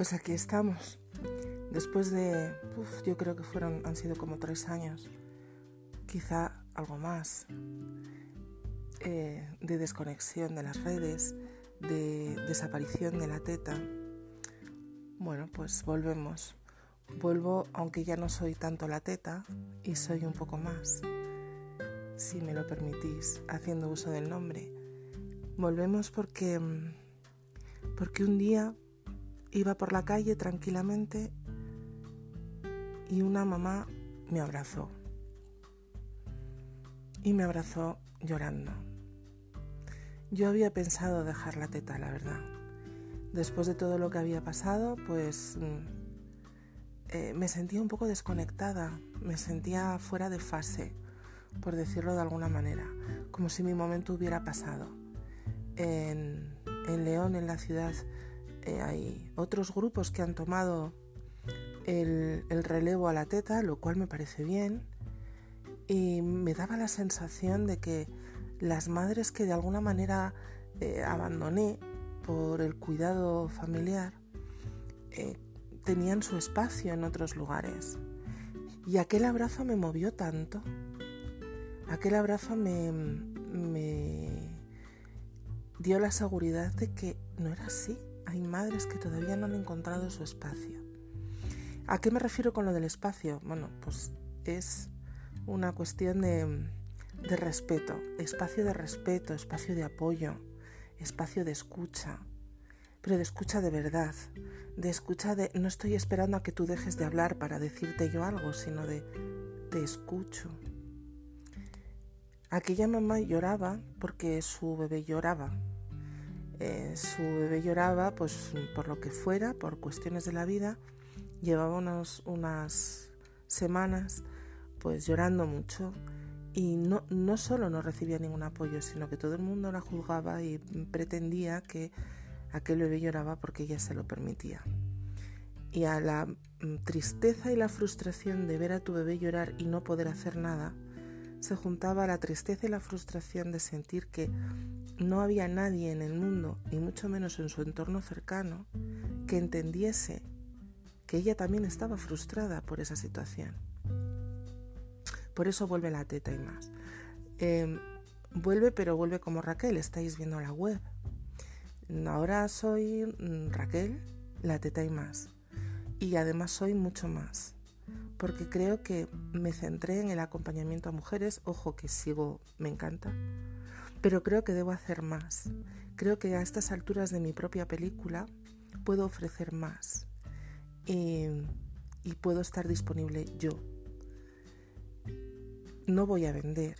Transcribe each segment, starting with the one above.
Pues aquí estamos. Después de, uf, yo creo que fueron, han sido como tres años, quizá algo más, eh, de desconexión de las redes, de desaparición de la teta. Bueno, pues volvemos. Vuelvo, aunque ya no soy tanto la teta, y soy un poco más, si me lo permitís, haciendo uso del nombre. Volvemos porque, mm, porque un día iba por la calle tranquilamente y una mamá me abrazó. Y me abrazó llorando. Yo había pensado dejar la teta, la verdad. Después de todo lo que había pasado, pues mm, eh, me sentía un poco desconectada, me sentía fuera de fase, por decirlo de alguna manera, como si mi momento hubiera pasado. En, en León, en la ciudad, eh, hay otros grupos que han tomado el, relevo a la teta, lo cual me parece bien. Y me daba la sensación de que las madres que de alguna manera eh, abandoné por el cuidado familiar eh, tenían su espacio en otros lugares. Y aquel abrazo me movió tanto. Aquel abrazo me, me dio la seguridad de que no era así hay madres que todavía no han encontrado su espacio. ¿A qué me refiero con lo del espacio? Bueno, pues es una cuestión de, respeto, espacio de respeto, espacio de apoyo, espacio de escucha, pero de escucha de verdad, de escucha de no estoy esperando a que tú dejes de hablar para decirte yo algo, sino de te escucho. Aquella mamá lloraba porque su bebé lloraba eh, su bebé lloraba, pues por lo que fuera, por cuestiones de la vida, llevaba unas semanas pues llorando mucho y no, no solo no recibía ningún apoyo, sino que todo el mundo la juzgaba y pretendía que aquel bebé lloraba porque ella se lo permitía. Y a la mm, tristeza y la frustración de ver a tu bebé llorar y no poder hacer nada, se juntaba la tristeza y la frustración de sentir que no había nadie en el mundo, y mucho menos en su entorno cercano, que entendiese que ella también estaba frustrada por esa situación. Por eso vuelve la teta y más. Em, vuelve, pero vuelve como Raquel, estáis viendo la web. Ahora soy mm, Raquel, la teta y más. Y además soy mucho más porque creo que me centré en el acompañamiento a mujeres, ojo que sigo, me encanta, pero creo que debo hacer más. Creo que a estas alturas de mi propia película puedo ofrecer más y, puedo estar disponible yo. No voy a vender,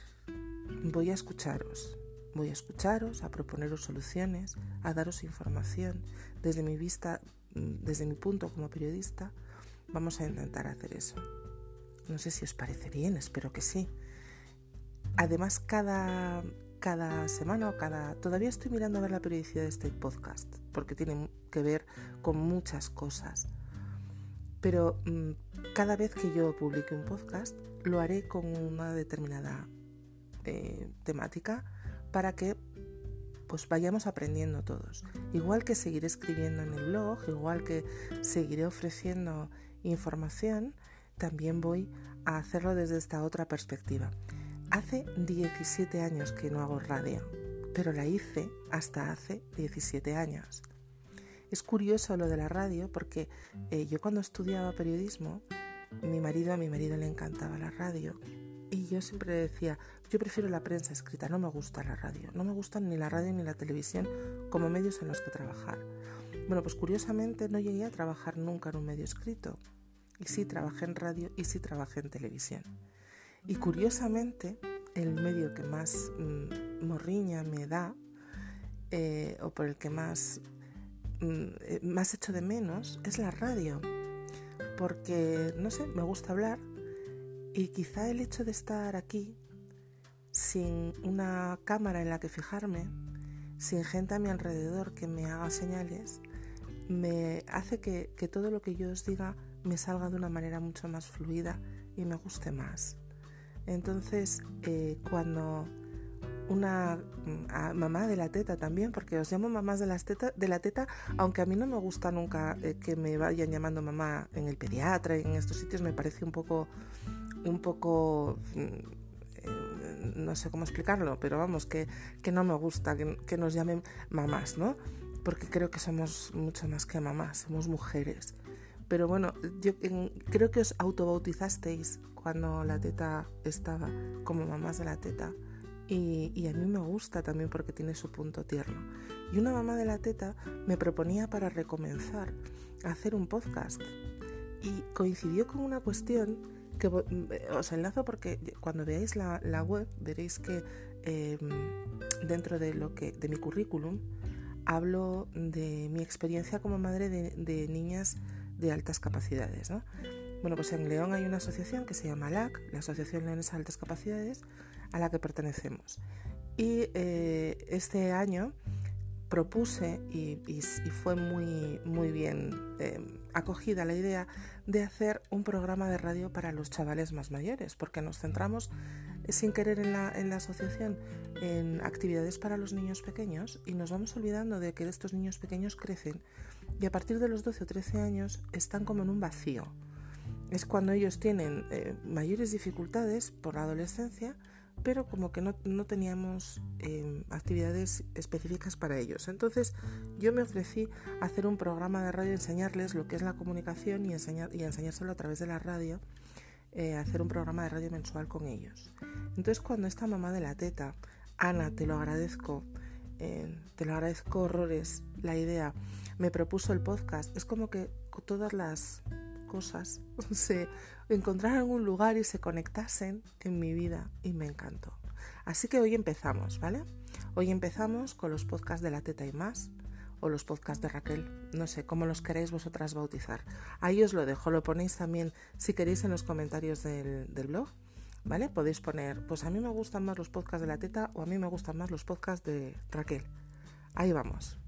voy a escucharos. Voy a escucharos, a proponeros soluciones, a daros información desde mi vista, desde mi punto como periodista, Vamos a intentar hacer eso. No sé si os parece bien, espero que sí. Además, cada, cada semana o cada... Todavía estoy mirando a ver la periodicidad de este podcast, porque tiene que ver con muchas cosas. Pero mm, cada vez que yo publique un podcast, lo haré con una determinada eh, temática para que pues vayamos aprendiendo todos. Igual que seguiré escribiendo en el blog, igual que seguiré ofreciendo información, también voy a hacerlo desde esta otra perspectiva. Hace 17 años que no hago radio, pero la hice hasta hace 17 años. Es curioso lo de la radio porque eh, yo cuando estudiaba periodismo, mi marido a mi marido le encantaba la radio y yo siempre decía, yo prefiero la prensa escrita, no me gusta la radio, no me gustan ni la radio ni la televisión como medios en los que trabajar. Bueno, pues curiosamente no llegué a trabajar nunca en un medio escrito. Y sí trabajé en radio y sí trabajé en televisión. Y curiosamente, el medio que más mm, morriña me da, eh, o por el que más, mm, eh, más echo de menos, es la radio. Porque, no sé, me gusta hablar y quizá el hecho de estar aquí, sin una cámara en la que fijarme, sin gente a mi alrededor que me haga señales, me hace que, todo lo que yo os diga me salga de una manera mucho más fluida y me guste más. Entonces, eh, cuando una mm, mamá de la teta también, porque os llamo mamás de, las teta, de la teta, aunque a mí no me gusta nunca eh, que me vayan llamando mamá en el pediatra y en estos sitios, me parece un poco, un poco, mm, eh, no sé cómo explicarlo, pero vamos, que, que no me gusta que, nos llamen mamás, ¿no? Porque creo que somos mucho más que mamás, somos mujeres. Pero bueno, yo creo que os autobautizasteis cuando la teta estaba como mamás de la teta. Y, a mí me gusta también porque tiene su punto tierno. Y una mamá de la teta me proponía para recomenzar hacer un podcast. Y coincidió con una cuestión os enlazo porque cuando veáis la, web veréis que em, dentro de, lo que, de mi currículum hablo de mi experiencia como madre de, niñas de altas capacidades. ¿no? Bueno, pues en León hay una asociación que se llama LAC, la Asociación Leones de Altas Capacidades, a la que pertenecemos. Y eh, este año propuse y, fue muy, muy bien eh, acogida la idea de hacer un programa de radio para los chavales más mayores, porque nos centramos eh, sin querer en la, en la asociación en actividades para los niños pequeños y nos vamos olvidando de que estos niños pequeños crecen y a partir de los 12 o 13 años están como en un vacío. Es cuando ellos tienen eh, mayores dificultades por la adolescencia, pero como que no, teníamos em, actividades específicas para ellos. Entonces yo me ofrecí a hacer un programa de radio, enseñarles lo que es la comunicación y, enseñar, y enseñárselo a través de la radio, eh, hacer un programa de radio mensual con ellos. Entonces cuando esta mamá de la teta, Ana, te lo agradezco, eh, te lo agradezco horrores, la idea, me propuso el podcast, es como que todas las cosas se encontraran un lugar y se conectasen en mi vida y me encantó. Así que hoy empezamos, ¿vale? Hoy empezamos con los podcasts de la teta y más o los podcasts de Raquel, no sé, cómo los queréis vosotras bautizar. Ahí os lo dejo, lo ponéis también si queréis en los comentarios del, del blog, ¿vale? Podéis poner, pues a mí me gustan más los podcasts de la teta o a mí me gustan más los podcasts de Raquel. Ahí vamos.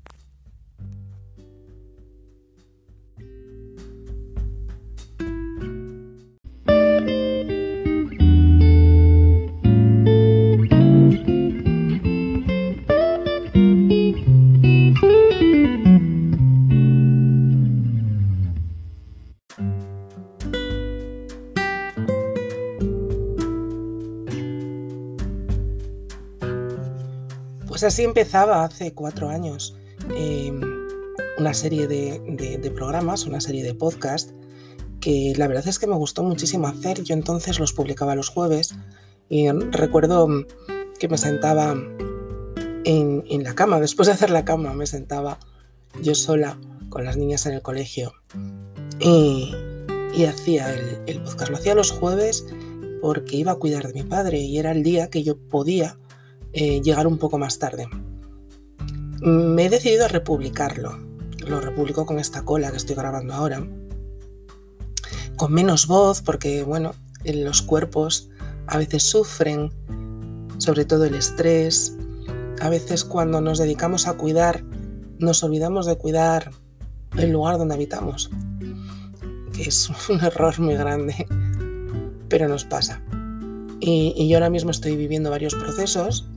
Pues así empezaba hace cuatro años em, una serie de, programas, una serie de podcasts que la verdad es que me gustó muchísimo hacer. Yo entonces los publicaba los jueves y recuerdo que me sentaba en, la cama, después de hacer la cama me sentaba yo sola con las niñas en el colegio y, hacía el, el podcast. Lo hacía los jueves porque iba a cuidar de mi padre y era el día que yo podía eh, llegar un poco más tarde. Me he decidido a republicarlo. Lo republico con esta cola que estoy grabando ahora. Con menos voz, porque bueno, los cuerpos a veces sufren, sobre todo el estrés. A veces cuando nos dedicamos a cuidar, nos olvidamos de cuidar el lugar donde habitamos, que es un error muy grande, pero nos pasa. Y, y yo ahora mismo estoy viviendo varios procesos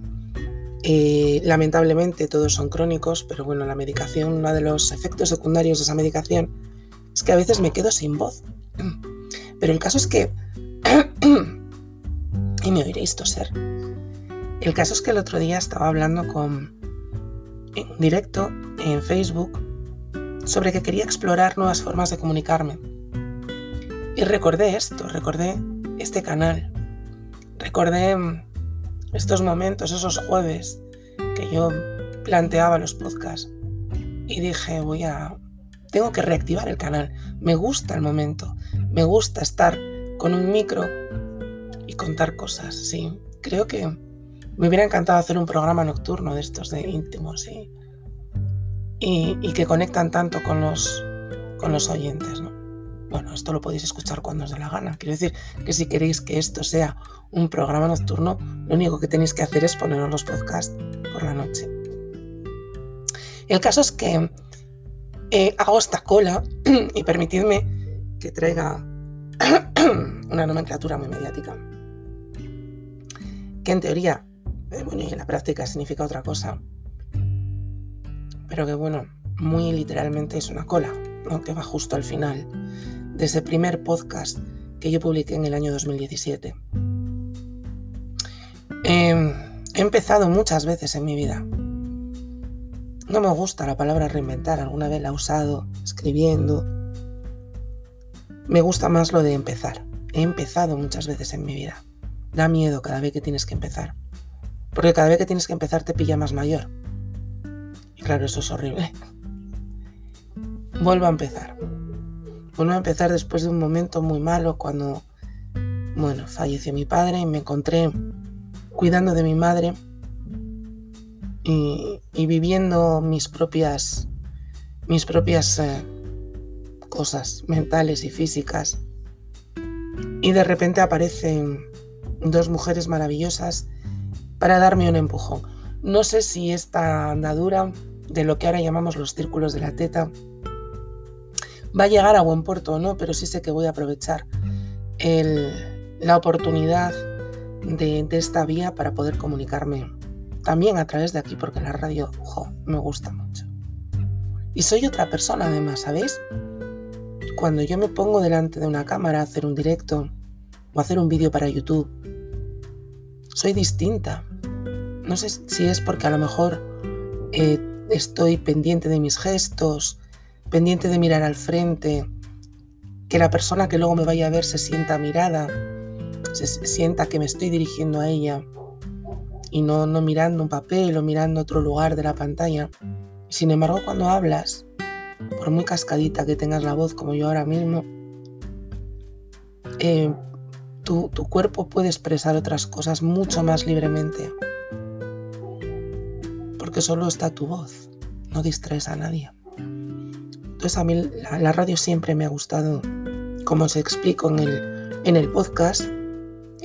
eh, lamentablemente todos son crónicos, pero bueno, la medicación, uno de los efectos secundarios de esa medicación es que a veces me quedo sin voz. Pero el caso es que... y me oiréis toser. El caso es que el otro día estaba hablando con en directo en Facebook sobre que quería explorar nuevas formas de comunicarme. Y recordé esto, recordé este canal, recordé estos momentos, esos jueves que yo planteaba los podcasts y dije, voy a... Tengo que reactivar el canal. Me gusta el momento. Me gusta estar con un micro y contar cosas. Sí, creo que me hubiera encantado hacer un programa nocturno de estos de íntimos y, y, que conectan tanto con los, con los oyentes. ¿no? Bueno, esto lo podéis escuchar cuando os dé la gana. Quiero decir que si queréis que esto sea un programa nocturno, lo único que tenéis que hacer es poneros los podcasts por la noche. El caso es que eh, hago esta cola y permitidme que traiga una nomenclatura muy mediática. Que en teoría bueno, y en la práctica significa otra cosa. Pero que bueno, muy literalmente es una cola, ¿no? que va justo al final de ese primer podcast que yo publiqué en el año 2017. Empezado muchas veces en mi vida. No me gusta la palabra reinventar, alguna vez la he usado escribiendo. Me gusta más lo de empezar. He empezado muchas veces en mi vida. Da miedo cada vez que tienes que empezar. Porque cada vez que tienes que empezar te pilla más mayor. Y claro, eso es horrible. Vuelvo a empezar. Vuelvo a empezar después de un momento muy malo cuando, bueno, falleció mi padre y me encontré cuidando de mi madre y, viviendo mis propias, mis propias eh, cosas mentales y físicas. Y de repente aparecen dos mujeres maravillosas para darme un empujón. No sé si esta andadura de lo que ahora llamamos los círculos de la teta va a llegar a buen puerto o no, pero sí sé que voy a aprovechar la oportunidad de, esta vía para poder comunicarme también a través de aquí, porque la radio, me gusta mucho. Y soy otra persona además, ¿sabéis? Cuando yo me pongo delante de una cámara a hacer un directo o hacer un vídeo para YouTube, soy distinta. No sé si es porque a lo mejor eh, estoy pendiente de mis gestos, pendiente de mirar al frente, que la persona que luego me vaya a ver se sienta mirada, se sienta que me estoy dirigiendo a ella y no, no mirando un papel o mirando otro lugar de la pantalla. Sin embargo, cuando hablas, por muy cascadita que tengas la voz como yo ahora mismo, eh, tu, tu cuerpo puede expresar otras cosas mucho más libremente. Porque solo está tu voz, no distraes a nadie. Entonces a mí la, radio siempre me ha gustado, como os explico en el, en el podcast,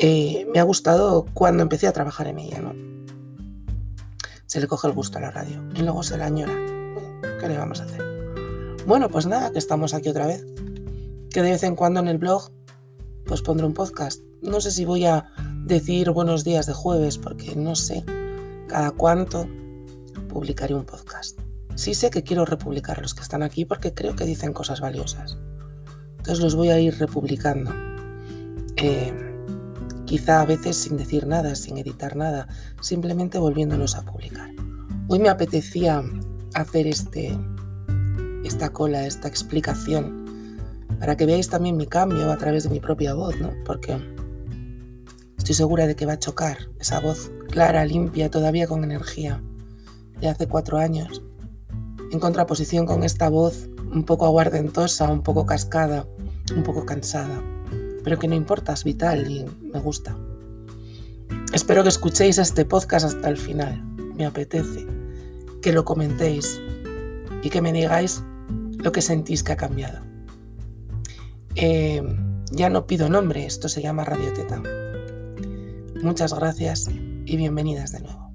eh, me ha gustado cuando empecé a trabajar en ella, ¿no? Se le coge el gusto a la radio y luego se la añora. ¿Qué le vamos a hacer? Bueno, pues nada, que estamos aquí otra vez. Que de vez en cuando en el blog pues pondré un podcast. No sé si voy a decir buenos días de jueves porque no sé cada cuánto publicaré un podcast. Sí sé que quiero republicar los que están aquí porque creo que dicen cosas valiosas. Entonces los voy a ir republicando. Eh, quizá a veces sin decir nada, sin editar nada, simplemente volviéndolos a publicar. Hoy me apetecía hacer este, esta cola, esta explicación, para que veáis también mi cambio a través de mi propia voz, ¿no? Porque estoy segura de que va a chocar esa voz clara, limpia, todavía con energía, de hace cuatro años, en contraposición con esta voz un poco aguardentosa, un poco cascada, un poco cansada, pero que no importa, es vital y me gusta. Espero que escuchéis este podcast hasta el final, me apetece, que lo comentéis y que me digáis lo que sentís que ha cambiado. Eh, ya no pido nombre, esto se llama Radio Teta. Muchas gracias y bienvenidas de nuevo.